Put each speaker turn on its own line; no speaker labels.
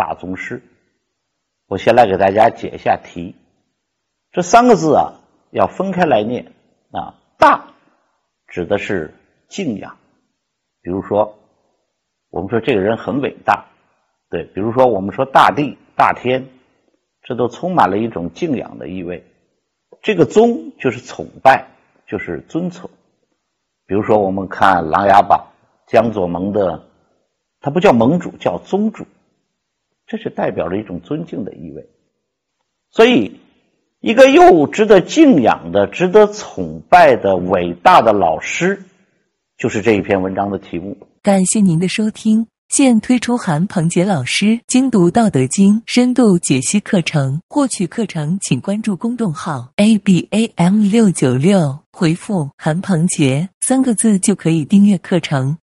大宗师。我先来给大家解一下题。这三个字啊，要分开来念啊。大指的是敬仰，比如说，我们说这个人很伟大，对，比如说我们说大地、大天，这都充满了一种敬仰的意味。这个宗就是崇拜，就是尊崇。比如说，我们看《琅琊榜》，江左盟的，他不叫盟主，叫宗主，这是代表着一种尊敬的意味。所以，一个又值得敬仰的、值得崇拜的伟大的老师，就是这一篇文章的题目。
感谢您的收听。现推出韩鹏杰老师精读《道德经》深度解析课程，获取课程请关注公众号 a b a m 六九六，回复“韩鹏杰”三个字就可以订阅课程。